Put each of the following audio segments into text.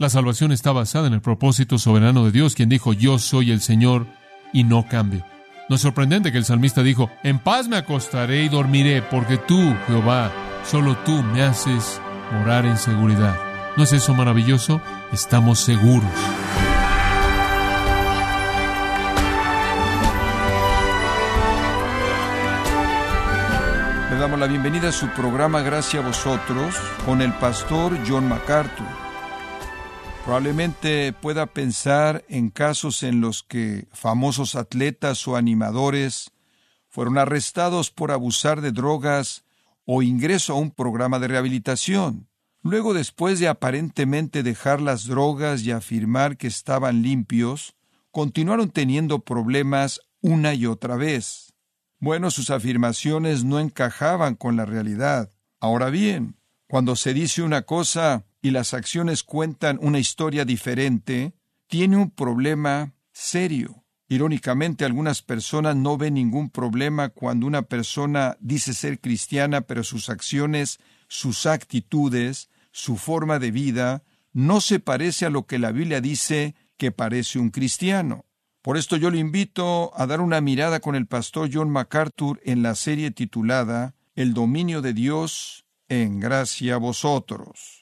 La salvación está basada en el propósito soberano de Dios, quien dijo, yo soy el Señor y no cambio. No es sorprendente que el salmista dijo, en paz me acostaré y dormiré, porque tú, Jehová, solo tú me haces morar en seguridad. ¿No es eso maravilloso? Estamos seguros. Le damos la bienvenida a su programa Gracias a vosotros con el pastor John MacArthur. Probablemente pueda pensar en casos en los que famosos atletas o animadores fueron arrestados por abusar de drogas o ingreso a un programa de rehabilitación. Luego, después de aparentemente dejar las drogas y afirmar que estaban limpios, continuaron teniendo problemas una y otra vez. Bueno, sus afirmaciones no encajaban con la realidad. Ahora bien, cuando se dice una cosa y las acciones cuentan una historia diferente, tiene un problema serio. Irónicamente, algunas personas no ven ningún problema cuando una persona dice ser cristiana, pero sus acciones, sus actitudes, su forma de vida, no se parece a lo que la Biblia dice que parece un cristiano. Por esto yo le invito a dar una mirada con el pastor John MacArthur en la serie titulada El dominio de Dios en gracia a vosotros.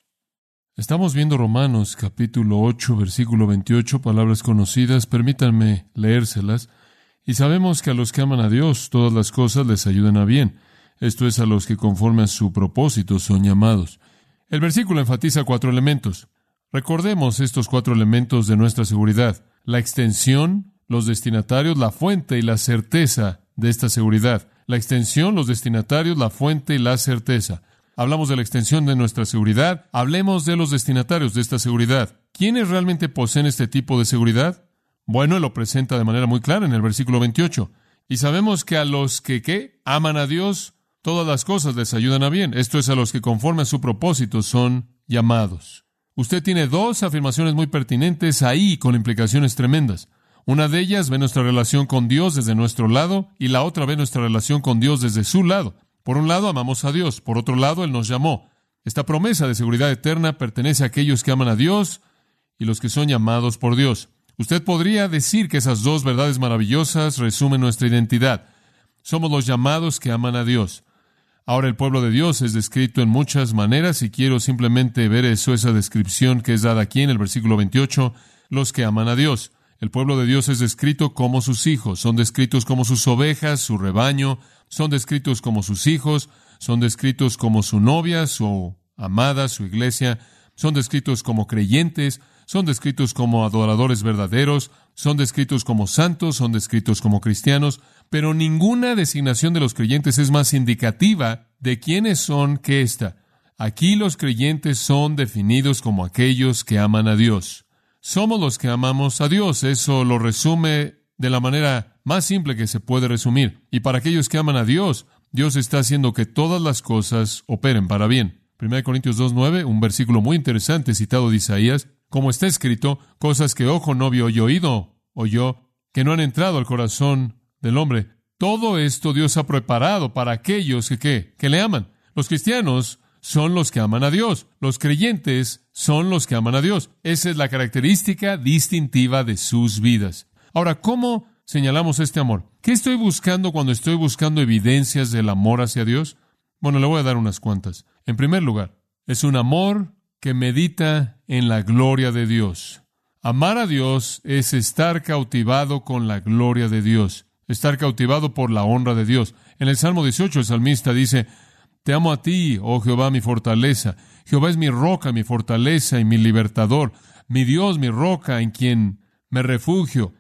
Estamos viendo Romanos capítulo 8, versículo 28, palabras conocidas, permítanme leérselas. Y sabemos que a los que aman a Dios todas las cosas les ayudan a bien. Esto es a los que conforme a su propósito son llamados. El versículo enfatiza cuatro elementos. Recordemos estos cuatro elementos de nuestra seguridad. La extensión, los destinatarios, la fuente y la certeza de esta seguridad. La extensión, los destinatarios, la fuente y la certeza. Hablamos de la extensión de nuestra seguridad. Hablemos de los destinatarios de esta seguridad. ¿Quiénes realmente poseen este tipo de seguridad? Bueno, lo presenta de manera muy clara en el versículo 28. Y sabemos que a los que ¿qué? aman a Dios, todas las cosas les ayudan a bien. Esto es a los que conforme a su propósito son llamados. Usted tiene dos afirmaciones muy pertinentes ahí con implicaciones tremendas. Una de ellas ve nuestra relación con Dios desde nuestro lado y la otra ve nuestra relación con Dios desde su lado. Por un lado, amamos a Dios. Por otro lado, Él nos llamó. Esta promesa de seguridad eterna pertenece a aquellos que aman a Dios y los que son llamados por Dios. Usted podría decir que esas dos verdades maravillosas resumen nuestra identidad. Somos los llamados que aman a Dios. Ahora el pueblo de Dios es descrito en muchas maneras y quiero simplemente ver eso, esa descripción que es dada aquí en el versículo 28, los que aman a Dios. El pueblo de Dios es descrito como sus hijos, son descritos como sus ovejas, su rebaño, son descritos como sus hijos, son descritos como su novia, su amada, su iglesia, son descritos como creyentes, son descritos como adoradores verdaderos, son descritos como santos, son descritos como cristianos, pero ninguna designación de los creyentes es más indicativa de quiénes son que esta. Aquí los creyentes son definidos como aquellos que aman a Dios. Somos los que amamos a Dios. Eso lo resume de la manera más simple que se puede resumir. Y para aquellos que aman a Dios, Dios está haciendo que todas las cosas operen para bien. 1 Corintios 2.9, un versículo muy interesante citado de Isaías, como está escrito, cosas que ojo no vio y oído oyó, que no han entrado al corazón del hombre. Todo esto Dios ha preparado para aquellos que, que le aman. Los cristianos son los que aman a Dios. Los creyentes son los que aman a Dios. Esa es la característica distintiva de sus vidas. Ahora, ¿cómo señalamos este amor? ¿Qué estoy buscando cuando estoy buscando evidencias del amor hacia Dios? Bueno, le voy a dar unas cuantas. En primer lugar, es un amor que medita en la gloria de Dios. Amar a Dios es estar cautivado con la gloria de Dios, estar cautivado por la honra de Dios. En el Salmo 18 el salmista dice, Te amo a ti, oh Jehová, mi fortaleza. Jehová es mi roca, mi fortaleza y mi libertador, mi Dios, mi roca, en quien me refugio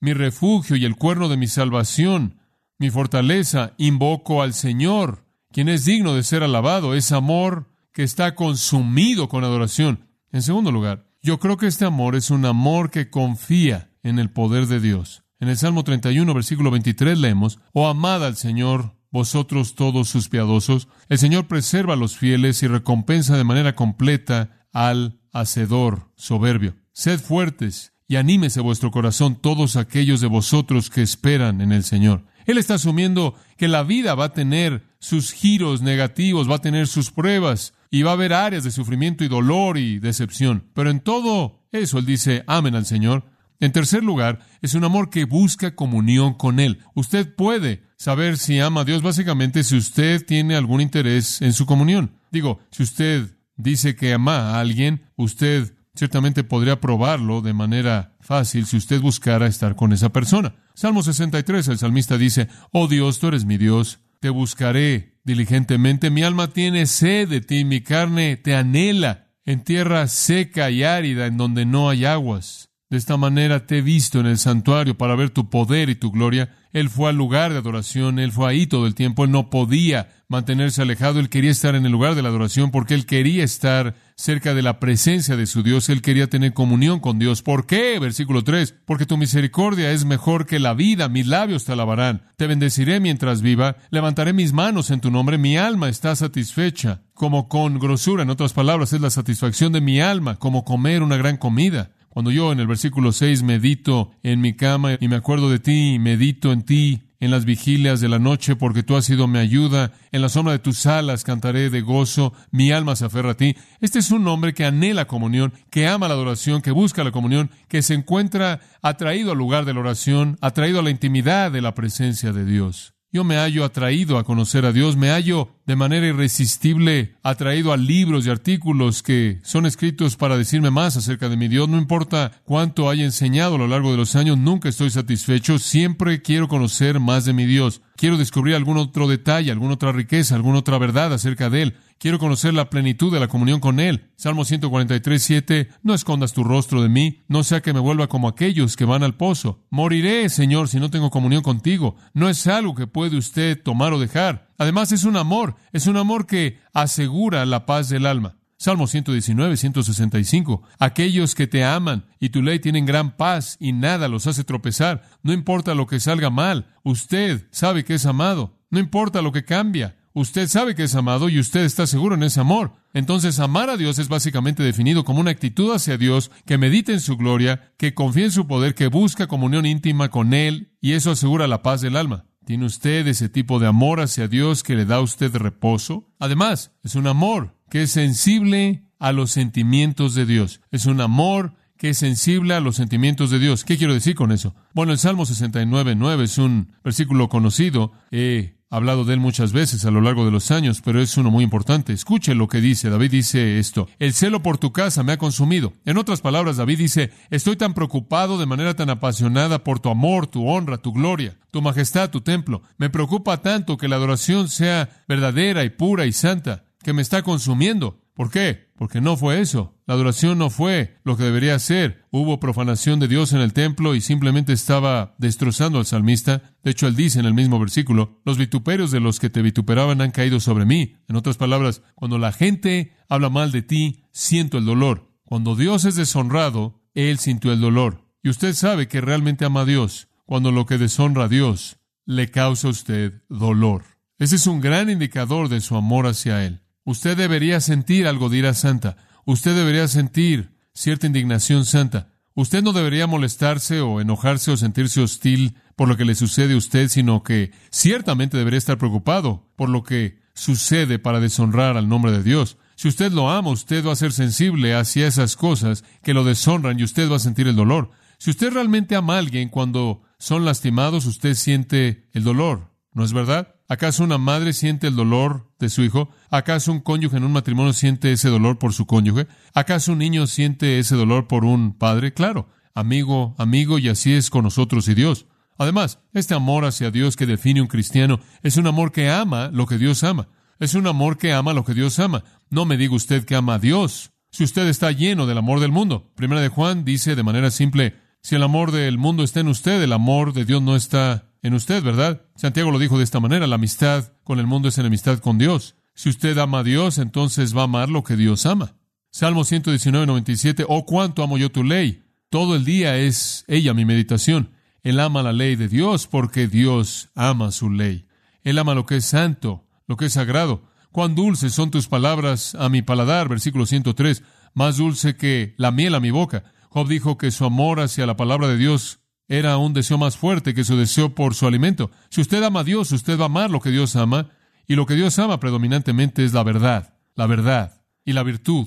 mi refugio y el cuerno de mi salvación, mi fortaleza, invoco al Señor, quien es digno de ser alabado, es amor que está consumido con adoración. En segundo lugar, yo creo que este amor es un amor que confía en el poder de Dios. En el Salmo 31, versículo 23 leemos, Oh amad al Señor, vosotros todos sus piadosos. El Señor preserva a los fieles y recompensa de manera completa al hacedor soberbio. Sed fuertes y anímese vuestro corazón todos aquellos de vosotros que esperan en el Señor. Él está asumiendo que la vida va a tener sus giros negativos, va a tener sus pruebas, y va a haber áreas de sufrimiento y dolor y decepción. Pero en todo eso Él dice, amen al Señor. En tercer lugar, es un amor que busca comunión con Él. Usted puede saber si ama a Dios básicamente si usted tiene algún interés en su comunión. Digo, si usted dice que ama a alguien, usted ciertamente podría probarlo de manera fácil si usted buscara estar con esa persona. Salmo 63, el salmista dice, Oh Dios, tú eres mi Dios, te buscaré diligentemente, mi alma tiene sed de ti, mi carne te anhela en tierra seca y árida en donde no hay aguas. De esta manera te he visto en el santuario para ver tu poder y tu gloria. Él fue al lugar de adoración, él fue ahí todo el tiempo, él no podía mantenerse alejado, él quería estar en el lugar de la adoración porque él quería estar cerca de la presencia de su Dios, él quería tener comunión con Dios. ¿Por qué? Versículo 3, porque tu misericordia es mejor que la vida, mis labios te alabarán, te bendeciré mientras viva, levantaré mis manos en tu nombre, mi alma está satisfecha, como con grosura, en otras palabras, es la satisfacción de mi alma, como comer una gran comida. Cuando yo en el versículo 6 medito en mi cama y me acuerdo de ti, medito en ti en las vigilias de la noche, porque tú has sido mi ayuda, en la sombra de tus alas cantaré de gozo, mi alma se aferra a ti. Este es un hombre que anhela comunión, que ama la adoración, que busca la comunión, que se encuentra atraído al lugar de la oración, atraído a la intimidad de la presencia de Dios. Yo me hallo atraído a conocer a Dios, me hallo de manera irresistible atraído a libros y artículos que son escritos para decirme más acerca de mi Dios. No importa cuánto haya enseñado a lo largo de los años, nunca estoy satisfecho, siempre quiero conocer más de mi Dios. Quiero descubrir algún otro detalle, alguna otra riqueza, alguna otra verdad acerca de Él. Quiero conocer la plenitud de la comunión con Él. Salmo 143, 7. No escondas tu rostro de mí, no sea que me vuelva como aquellos que van al pozo. Moriré, Señor, si no tengo comunión contigo. No es algo que puede usted tomar o dejar. Además, es un amor, es un amor que asegura la paz del alma. Salmo 119, 165. Aquellos que te aman y tu ley tienen gran paz y nada los hace tropezar. No importa lo que salga mal, usted sabe que es amado. No importa lo que cambia, Usted sabe que es amado y usted está seguro en ese amor. Entonces, amar a Dios es básicamente definido como una actitud hacia Dios que medita en su gloria, que confía en su poder, que busca comunión íntima con Él, y eso asegura la paz del alma. ¿Tiene usted ese tipo de amor hacia Dios que le da a usted reposo? Además, es un amor que es sensible a los sentimientos de Dios. Es un amor que es sensible a los sentimientos de Dios. ¿Qué quiero decir con eso? Bueno, el Salmo 69, 9 es un versículo conocido. Eh, hablado de él muchas veces a lo largo de los años, pero es uno muy importante. Escuche lo que dice. David dice esto. El celo por tu casa me ha consumido. En otras palabras, David dice, estoy tan preocupado de manera tan apasionada por tu amor, tu honra, tu gloria, tu majestad, tu templo. Me preocupa tanto que la adoración sea verdadera y pura y santa, que me está consumiendo. ¿Por qué? Porque no fue eso. La adoración no fue lo que debería ser. Hubo profanación de Dios en el templo y simplemente estaba destrozando al salmista. De hecho, él dice en el mismo versículo, los vituperios de los que te vituperaban han caído sobre mí. En otras palabras, cuando la gente habla mal de ti, siento el dolor. Cuando Dios es deshonrado, él sintió el dolor. Y usted sabe que realmente ama a Dios cuando lo que deshonra a Dios le causa a usted dolor. Ese es un gran indicador de su amor hacia Él. Usted debería sentir algo de ira santa. Usted debería sentir cierta indignación santa. Usted no debería molestarse o enojarse o sentirse hostil por lo que le sucede a usted, sino que ciertamente debería estar preocupado por lo que sucede para deshonrar al nombre de Dios. Si usted lo ama, usted va a ser sensible hacia esas cosas que lo deshonran y usted va a sentir el dolor. Si usted realmente ama a alguien cuando son lastimados, usted siente el dolor, ¿no es verdad? ¿Acaso una madre siente el dolor de su hijo? ¿Acaso un cónyuge en un matrimonio siente ese dolor por su cónyuge? ¿Acaso un niño siente ese dolor por un padre? Claro, amigo, amigo, y así es con nosotros y Dios. Además, este amor hacia Dios que define un cristiano es un amor que ama lo que Dios ama. Es un amor que ama lo que Dios ama. No me diga usted que ama a Dios. Si usted está lleno del amor del mundo. Primera de Juan dice de manera simple, si el amor del mundo está en usted, el amor de Dios no está en usted, ¿verdad? Santiago lo dijo de esta manera, la amistad con el mundo es enemistad con Dios. Si usted ama a Dios, entonces va a amar lo que Dios ama. Salmo 119, 97, oh cuánto amo yo tu ley. Todo el día es ella mi meditación. Él ama la ley de Dios porque Dios ama su ley. Él ama lo que es santo, lo que es sagrado. Cuán dulces son tus palabras a mi paladar, versículo 103, más dulce que la miel a mi boca. Job dijo que su amor hacia la palabra de Dios era un deseo más fuerte que su deseo por su alimento. Si usted ama a Dios, usted va a amar lo que Dios ama, y lo que Dios ama predominantemente es la verdad, la verdad. y la virtud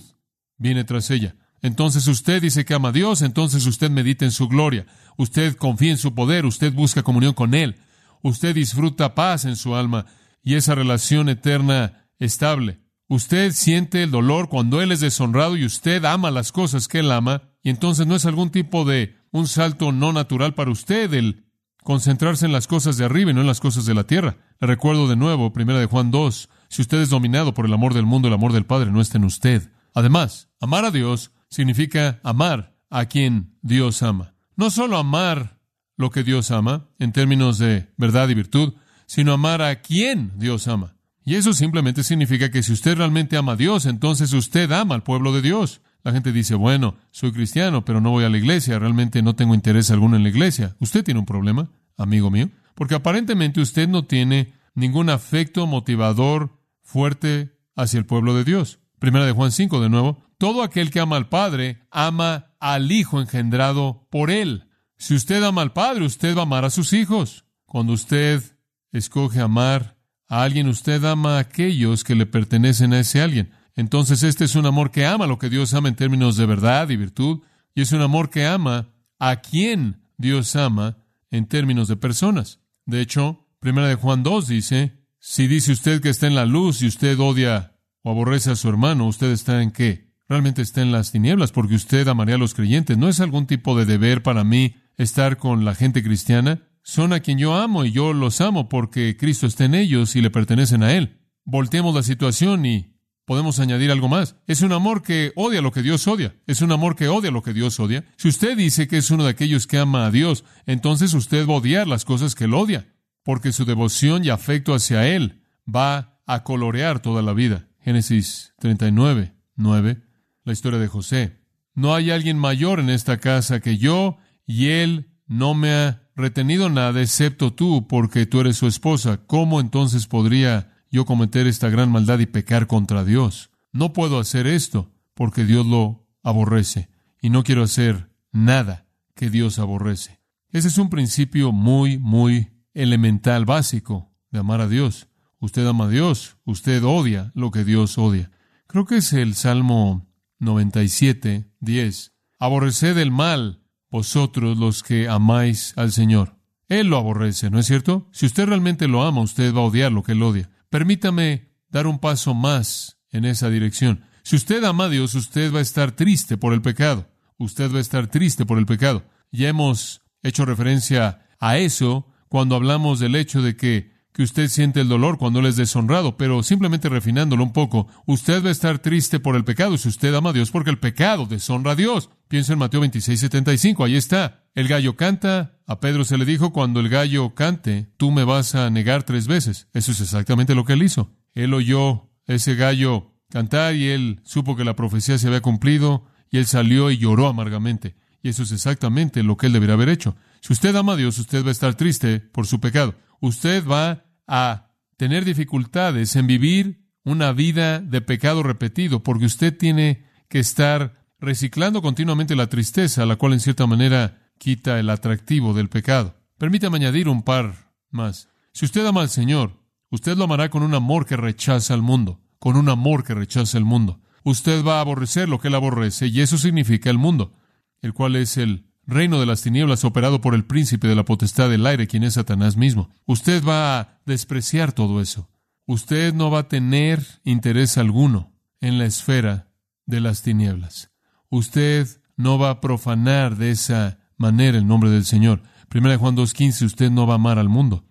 viene tras ella. Entonces usted dice que ama a Dios, entonces usted medita en su gloria, usted confía en su poder, usted busca comunión con Él, usted disfruta paz en su alma y esa relación eterna estable. Usted siente el dolor cuando Él es deshonrado y usted ama las cosas que Él ama, y entonces no es algún tipo de un salto no natural para usted el concentrarse en las cosas de arriba y no en las cosas de la tierra. Le recuerdo de nuevo, primera de Juan 2, si usted es dominado por el amor del mundo, el amor del Padre no está en usted. Además, amar a Dios significa amar a quien Dios ama. No solo amar lo que Dios ama, en términos de verdad y virtud, sino amar a quien Dios ama. Y eso simplemente significa que si usted realmente ama a Dios, entonces usted ama al pueblo de Dios. La gente dice, bueno, soy cristiano, pero no voy a la iglesia, realmente no tengo interés alguno en la iglesia. Usted tiene un problema, amigo mío, porque aparentemente usted no tiene ningún afecto motivador fuerte hacia el pueblo de Dios. Primera de Juan 5, de nuevo, todo aquel que ama al Padre ama al Hijo engendrado por Él. Si usted ama al Padre, usted va a amar a sus hijos. Cuando usted escoge amar a alguien, usted ama a aquellos que le pertenecen a ese alguien. Entonces este es un amor que ama lo que Dios ama en términos de verdad y virtud, y es un amor que ama a quien Dios ama en términos de personas. De hecho, Primera de Juan 2 dice, si dice usted que está en la luz y usted odia o aborrece a su hermano, usted está en qué? Realmente está en las tinieblas porque usted amaría a los creyentes. No es algún tipo de deber para mí estar con la gente cristiana. Son a quien yo amo y yo los amo porque Cristo está en ellos y le pertenecen a Él. Volteemos la situación y Podemos añadir algo más. Es un amor que odia lo que Dios odia. Es un amor que odia lo que Dios odia. Si usted dice que es uno de aquellos que ama a Dios, entonces usted va a odiar las cosas que él odia, porque su devoción y afecto hacia él va a colorear toda la vida. Génesis 39, 9, la historia de José. No hay alguien mayor en esta casa que yo, y él no me ha retenido nada excepto tú, porque tú eres su esposa. ¿Cómo entonces podría yo cometer esta gran maldad y pecar contra Dios. No puedo hacer esto porque Dios lo aborrece y no quiero hacer nada que Dios aborrece. Ese es un principio muy, muy elemental, básico de amar a Dios. Usted ama a Dios, usted odia lo que Dios odia. Creo que es el Salmo 97, 10. Aborreced el mal, vosotros los que amáis al Señor. Él lo aborrece, ¿no es cierto? Si usted realmente lo ama, usted va a odiar lo que él odia. Permítame dar un paso más en esa dirección. Si usted ama a Dios, usted va a estar triste por el pecado. Usted va a estar triste por el pecado. Ya hemos hecho referencia a eso cuando hablamos del hecho de que, que usted siente el dolor cuando él es deshonrado, pero simplemente refinándolo un poco, usted va a estar triste por el pecado si usted ama a Dios porque el pecado deshonra a Dios. Piensa en Mateo 26, 75, ahí está. El gallo canta, a Pedro se le dijo, cuando el gallo cante, tú me vas a negar tres veces. Eso es exactamente lo que él hizo. Él oyó ese gallo cantar y él supo que la profecía se había cumplido y él salió y lloró amargamente. Y eso es exactamente lo que él debería haber hecho. Si usted ama a Dios, usted va a estar triste por su pecado. Usted va a tener dificultades en vivir una vida de pecado repetido porque usted tiene que estar reciclando continuamente la tristeza, la cual en cierta manera quita el atractivo del pecado. Permítame añadir un par más. Si usted ama al Señor, usted lo amará con un amor que rechaza al mundo, con un amor que rechaza el mundo. Usted va a aborrecer lo que él aborrece, y eso significa el mundo, el cual es el reino de las tinieblas operado por el príncipe de la potestad del aire, quien es Satanás mismo. Usted va a despreciar todo eso. Usted no va a tener interés alguno en la esfera de las tinieblas usted no va a profanar de esa manera el nombre del Señor. Primera de Juan 2.15, usted no va a amar al mundo.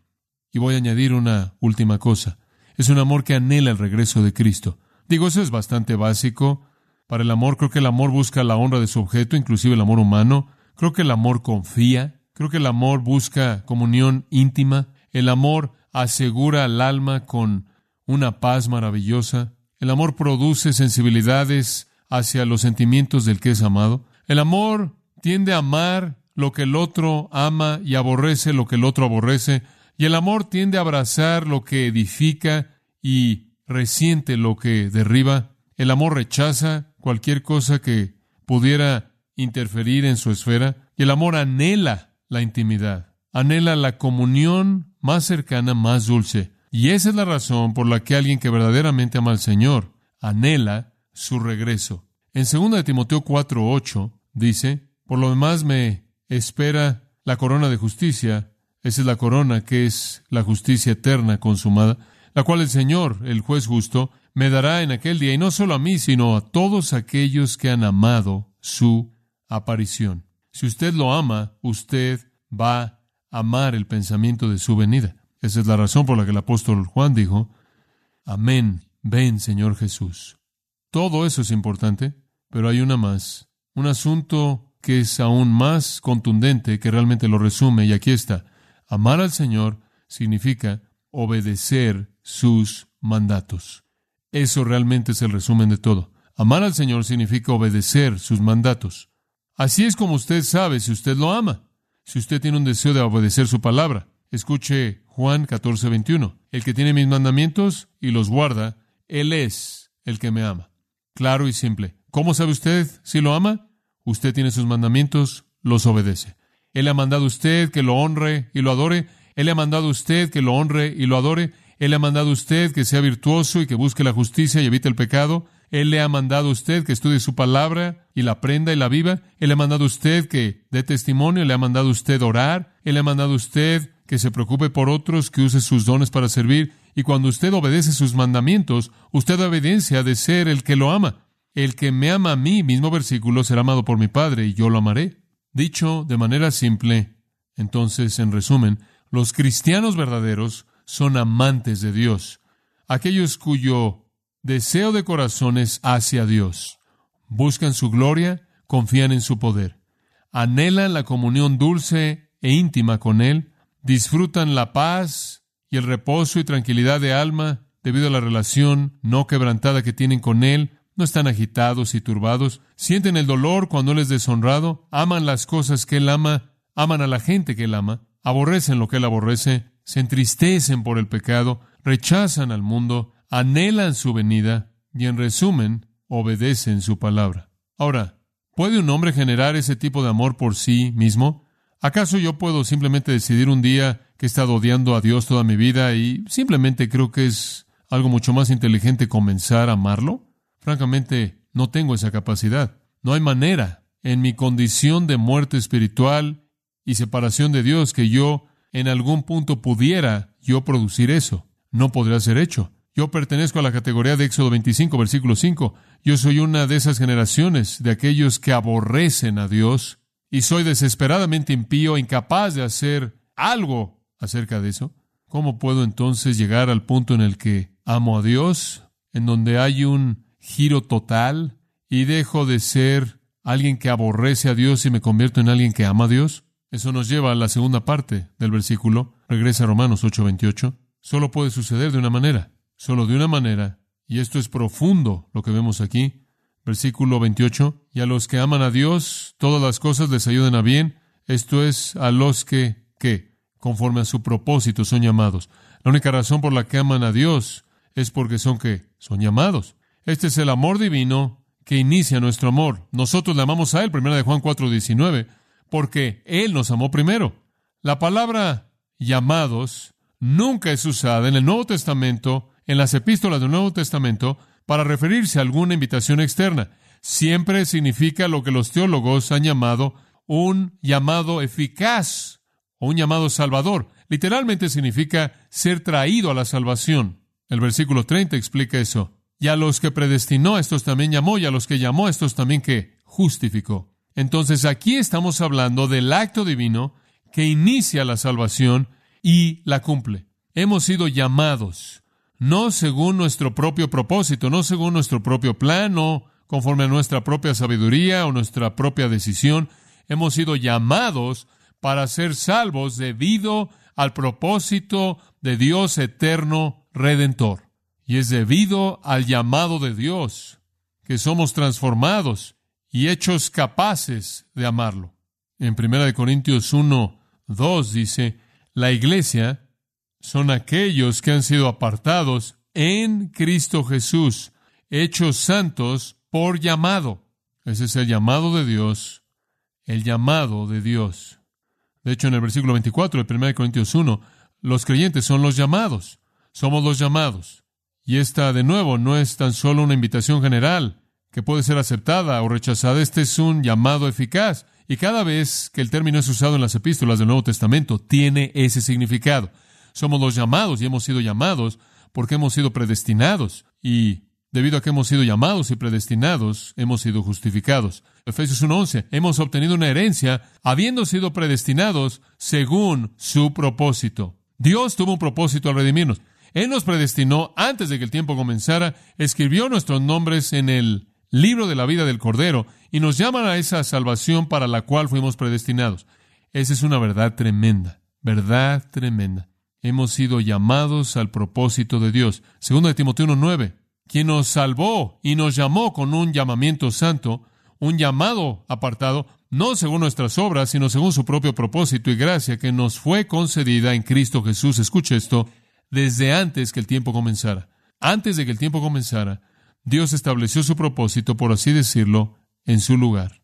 Y voy a añadir una última cosa. Es un amor que anhela el regreso de Cristo. Digo, eso es bastante básico. Para el amor, creo que el amor busca la honra de su objeto, inclusive el amor humano. Creo que el amor confía. Creo que el amor busca comunión íntima. El amor asegura al alma con una paz maravillosa. El amor produce sensibilidades hacia los sentimientos del que es amado. El amor tiende a amar lo que el otro ama y aborrece lo que el otro aborrece. Y el amor tiende a abrazar lo que edifica y resiente lo que derriba. El amor rechaza cualquier cosa que pudiera interferir en su esfera. Y el amor anhela la intimidad, anhela la comunión más cercana, más dulce. Y esa es la razón por la que alguien que verdaderamente ama al Señor anhela su regreso. En 2 de Timoteo 4:8 dice, por lo demás me espera la corona de justicia, esa es la corona que es la justicia eterna consumada, la cual el Señor, el juez justo, me dará en aquel día, y no solo a mí, sino a todos aquellos que han amado su aparición. Si usted lo ama, usted va a amar el pensamiento de su venida. Esa es la razón por la que el apóstol Juan dijo, Amén, ven Señor Jesús. Todo eso es importante, pero hay una más, un asunto que es aún más contundente, que realmente lo resume, y aquí está. Amar al Señor significa obedecer sus mandatos. Eso realmente es el resumen de todo. Amar al Señor significa obedecer sus mandatos. Así es como usted sabe si usted lo ama, si usted tiene un deseo de obedecer su palabra. Escuche Juan 14, 21. El que tiene mis mandamientos y los guarda, Él es el que me ama. Claro y simple. ¿Cómo sabe usted si lo ama? Usted tiene sus mandamientos, los obedece. Él ha mandado a usted que lo honre y lo adore. Él ha mandado a usted que lo honre y lo adore. Él le ha mandado a usted que sea virtuoso y que busque la justicia y evite el pecado. Él le ha mandado a usted que estudie su palabra y la aprenda y la viva. Él le ha mandado a usted que dé testimonio. Le ha mandado a usted orar. Él le ha mandado a usted que se preocupe por otros, que use sus dones para servir. Y cuando usted obedece sus mandamientos, usted da evidencia de ser el que lo ama. El que me ama a mí, mismo versículo, será amado por mi Padre y yo lo amaré. Dicho de manera simple, entonces, en resumen, los cristianos verdaderos son amantes de Dios, aquellos cuyo deseo de corazón es hacia Dios. Buscan su gloria, confían en su poder, anhelan la comunión dulce e íntima con Él, disfrutan la paz y el reposo y tranquilidad de alma debido a la relación no quebrantada que tienen con Él, no están agitados y turbados, sienten el dolor cuando Él es deshonrado, aman las cosas que Él ama, aman a la gente que Él ama, aborrecen lo que Él aborrece, se entristecen por el pecado, rechazan al mundo, anhelan su venida y, en resumen, obedecen su palabra. Ahora, ¿puede un hombre generar ese tipo de amor por sí mismo? ¿Acaso yo puedo simplemente decidir un día que he estado odiando a Dios toda mi vida y simplemente creo que es algo mucho más inteligente comenzar a amarlo? Francamente, no tengo esa capacidad. No hay manera, en mi condición de muerte espiritual y separación de Dios, que yo en algún punto pudiera yo producir eso. No podría ser hecho. Yo pertenezco a la categoría de Éxodo 25, versículo 5. Yo soy una de esas generaciones de aquellos que aborrecen a Dios y soy desesperadamente impío, incapaz de hacer algo acerca de eso. ¿Cómo puedo entonces llegar al punto en el que amo a Dios, en donde hay un giro total y dejo de ser alguien que aborrece a Dios y me convierto en alguien que ama a Dios? Eso nos lleva a la segunda parte del versículo. Regresa a Romanos 8:28. Solo puede suceder de una manera, solo de una manera, y esto es profundo lo que vemos aquí. Versículo 28. Y a los que aman a Dios, todas las cosas les ayudan a bien. Esto es a los que, que, conforme a su propósito, son llamados. La única razón por la que aman a Dios es porque son que son llamados. Este es el amor divino que inicia nuestro amor. Nosotros le amamos a Él, primera de Juan 4:19, porque Él nos amó primero. La palabra llamados nunca es usada en el Nuevo Testamento, en las epístolas del Nuevo Testamento, para referirse a alguna invitación externa. Siempre significa lo que los teólogos han llamado un llamado eficaz o un llamado salvador. Literalmente significa ser traído a la salvación. El versículo 30 explica eso. Y a los que predestinó, estos también llamó, y a los que llamó, estos también que justificó. Entonces aquí estamos hablando del acto divino que inicia la salvación y la cumple. Hemos sido llamados, no según nuestro propio propósito, no según nuestro propio plan, no conforme a nuestra propia sabiduría o nuestra propia decisión. Hemos sido llamados para ser salvos debido al propósito de Dios eterno redentor. Y es debido al llamado de Dios que somos transformados y hechos capaces de amarlo. En 1 Corintios 1, 2 dice, la iglesia son aquellos que han sido apartados en Cristo Jesús, hechos santos por llamado. Ese es el llamado de Dios, el llamado de Dios. De hecho, en el versículo 24 de 1 Corintios 1, los creyentes son los llamados, somos los llamados. Y esta, de nuevo, no es tan solo una invitación general que puede ser aceptada o rechazada. Este es un llamado eficaz. Y cada vez que el término es usado en las epístolas del Nuevo Testamento, tiene ese significado. Somos los llamados y hemos sido llamados porque hemos sido predestinados. Y debido a que hemos sido llamados y predestinados, hemos sido justificados. Efesios 1.11, hemos obtenido una herencia habiendo sido predestinados según su propósito. Dios tuvo un propósito al redimirnos. Él nos predestinó antes de que el tiempo comenzara, escribió nuestros nombres en el libro de la vida del Cordero y nos llaman a esa salvación para la cual fuimos predestinados. Esa es una verdad tremenda, verdad tremenda. Hemos sido llamados al propósito de Dios. Segundo de Timoteo 1.9, quien nos salvó y nos llamó con un llamamiento santo, un llamado apartado, no según nuestras obras, sino según su propio propósito y gracia que nos fue concedida en Cristo Jesús. Escuche esto, desde antes que el tiempo comenzara. Antes de que el tiempo comenzara, Dios estableció su propósito, por así decirlo, en su lugar.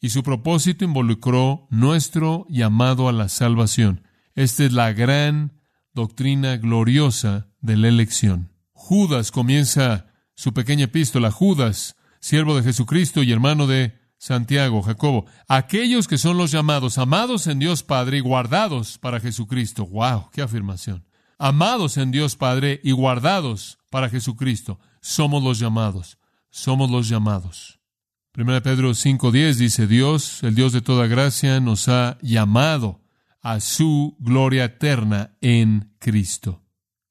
Y su propósito involucró nuestro llamado a la salvación. Esta es la gran doctrina gloriosa de la elección. Judas comienza su pequeña epístola. Judas, siervo de Jesucristo y hermano de Santiago, Jacobo, aquellos que son los llamados, amados en Dios Padre y guardados para Jesucristo. ¡Wow! ¡Qué afirmación! Amados en Dios Padre y guardados para Jesucristo somos los llamados, somos los llamados. 1 Pedro 5:10 dice, Dios, el Dios de toda gracia, nos ha llamado a su gloria eterna en Cristo.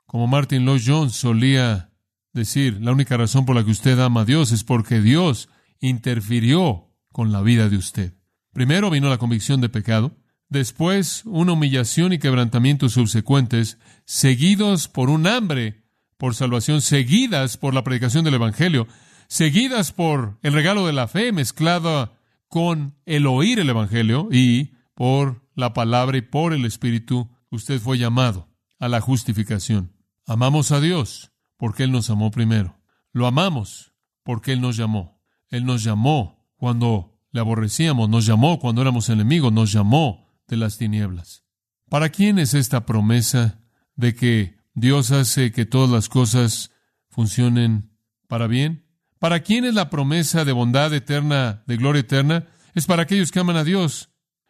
Como Martin Lloyd Jones solía decir, la única razón por la que usted ama a Dios es porque Dios interfirió con la vida de usted. Primero vino la convicción de pecado, después una humillación y quebrantamiento subsecuentes, seguidos por un hambre por salvación, seguidas por la predicación del Evangelio, seguidas por el regalo de la fe mezclada con el oír el Evangelio y por la palabra y por el Espíritu, usted fue llamado a la justificación. Amamos a Dios porque Él nos amó primero. Lo amamos porque Él nos llamó. Él nos llamó cuando le aborrecíamos, nos llamó cuando éramos enemigos, nos llamó de las tinieblas. ¿Para quién es esta promesa de que Dios hace que todas las cosas funcionen para bien. ¿Para quién es la promesa de bondad eterna, de gloria eterna? Es para aquellos que aman a Dios.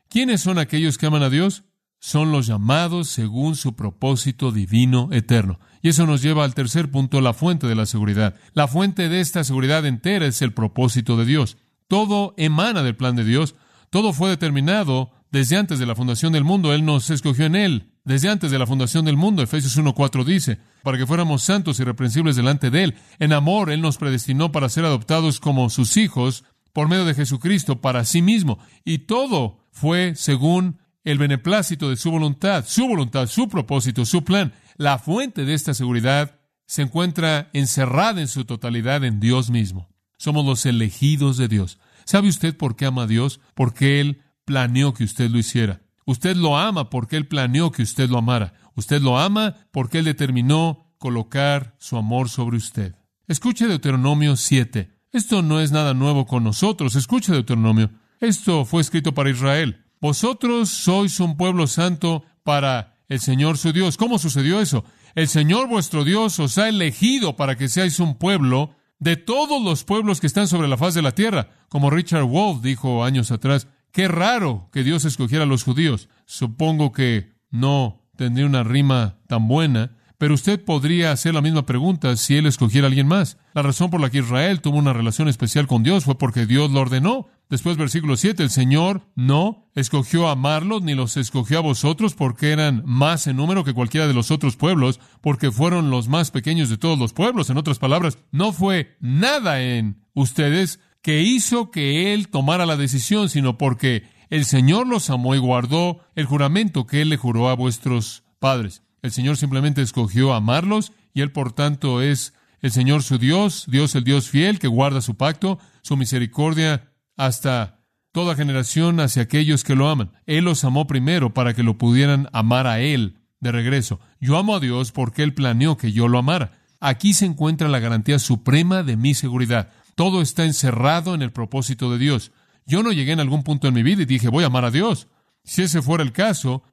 ¿Quiénes son aquellos que aman a Dios? Son los llamados según su propósito divino eterno. Y eso nos lleva al tercer punto, la fuente de la seguridad. La fuente de esta seguridad entera es el propósito de Dios. Todo emana del plan de Dios. Todo fue determinado desde antes de la fundación del mundo. Él nos escogió en Él desde antes de la fundación del mundo. Efesios 1.4 dice, para que fuéramos santos y reprensibles delante de Él. En amor, Él nos predestinó para ser adoptados como sus hijos por medio de Jesucristo para sí mismo. Y todo fue según el beneplácito de su voluntad, su voluntad, su propósito, su plan. La fuente de esta seguridad se encuentra encerrada en su totalidad en Dios mismo. Somos los elegidos de Dios. ¿Sabe usted por qué ama a Dios? Porque Él planeó que usted lo hiciera. Usted lo ama porque Él planeó que usted lo amara. Usted lo ama porque Él determinó colocar su amor sobre usted. Escuche Deuteronomio 7. Esto no es nada nuevo con nosotros. Escuche Deuteronomio. Esto fue escrito para Israel. Vosotros sois un pueblo santo para el Señor su Dios. ¿Cómo sucedió eso? El Señor vuestro Dios os ha elegido para que seáis un pueblo de todos los pueblos que están sobre la faz de la tierra. Como Richard Wolf dijo años atrás, Qué raro que Dios escogiera a los judíos. Supongo que no tendría una rima tan buena, pero usted podría hacer la misma pregunta si él escogiera a alguien más. La razón por la que Israel tuvo una relación especial con Dios fue porque Dios lo ordenó. Después, versículo 7, el Señor no escogió a amarlos ni los escogió a vosotros porque eran más en número que cualquiera de los otros pueblos, porque fueron los más pequeños de todos los pueblos. En otras palabras, no fue nada en ustedes que hizo que él tomara la decisión, sino porque el Señor los amó y guardó el juramento que él le juró a vuestros padres. El Señor simplemente escogió amarlos y él por tanto es el Señor su Dios, Dios el Dios fiel que guarda su pacto, su misericordia hasta toda generación hacia aquellos que lo aman. Él los amó primero para que lo pudieran amar a Él de regreso. Yo amo a Dios porque Él planeó que yo lo amara. Aquí se encuentra la garantía suprema de mi seguridad. Todo está encerrado en el propósito de Dios. Yo no llegué en algún punto en mi vida y dije, voy a amar a Dios. Si ese fuera el caso,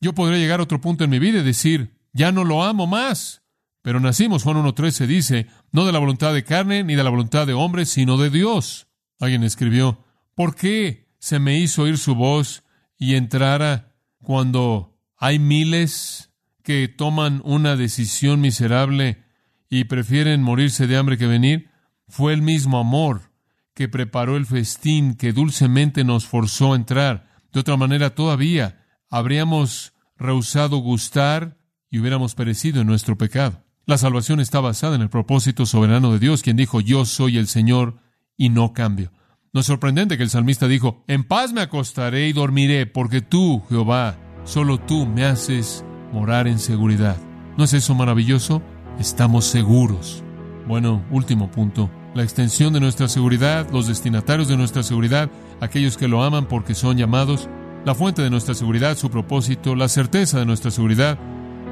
yo podría llegar a otro punto en mi vida y decir, ya no lo amo más. Pero nacimos, Juan 1.13 dice, no de la voluntad de carne ni de la voluntad de hombre, sino de Dios. Alguien escribió, ¿por qué se me hizo oír su voz y entrara cuando hay miles que toman una decisión miserable y prefieren morirse de hambre que venir? Fue el mismo amor que preparó el festín que dulcemente nos forzó a entrar. De otra manera, todavía habríamos rehusado gustar y hubiéramos perecido en nuestro pecado. La salvación está basada en el propósito soberano de Dios, quien dijo, yo soy el Señor y no cambio. No es sorprendente que el salmista dijo, en paz me acostaré y dormiré, porque tú, Jehová, solo tú me haces morar en seguridad. ¿No es eso maravilloso? Estamos seguros. Bueno, último punto. La extensión de nuestra seguridad, los destinatarios de nuestra seguridad, aquellos que lo aman porque son llamados, la fuente de nuestra seguridad, su propósito, la certeza de nuestra seguridad,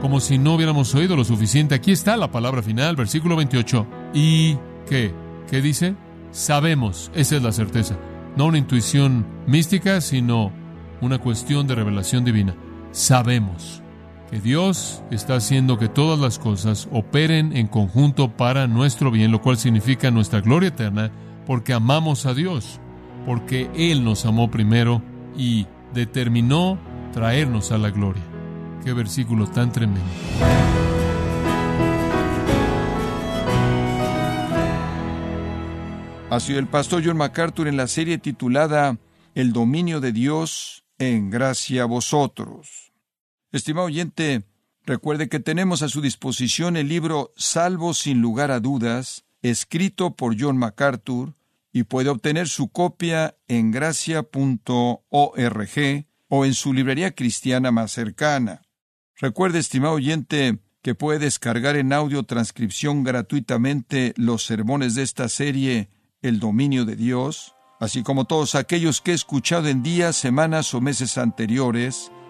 como si no hubiéramos oído lo suficiente. Aquí está la palabra final, versículo 28. ¿Y qué? ¿Qué dice? Sabemos, esa es la certeza. No una intuición mística, sino una cuestión de revelación divina. Sabemos que Dios está haciendo que todas las cosas operen en conjunto para nuestro bien, lo cual significa nuestra gloria eterna, porque amamos a Dios, porque Él nos amó primero y determinó traernos a la gloria. Qué versículo tan tremendo. Ha sido el pastor John MacArthur en la serie titulada El dominio de Dios en gracia a vosotros. Estimado oyente, recuerde que tenemos a su disposición el libro Salvo sin lugar a dudas, escrito por John MacArthur, y puede obtener su copia en gracia.org o en su librería cristiana más cercana. Recuerde, estimado oyente, que puede descargar en audio transcripción gratuitamente los sermones de esta serie El dominio de Dios, así como todos aquellos que he escuchado en días, semanas o meses anteriores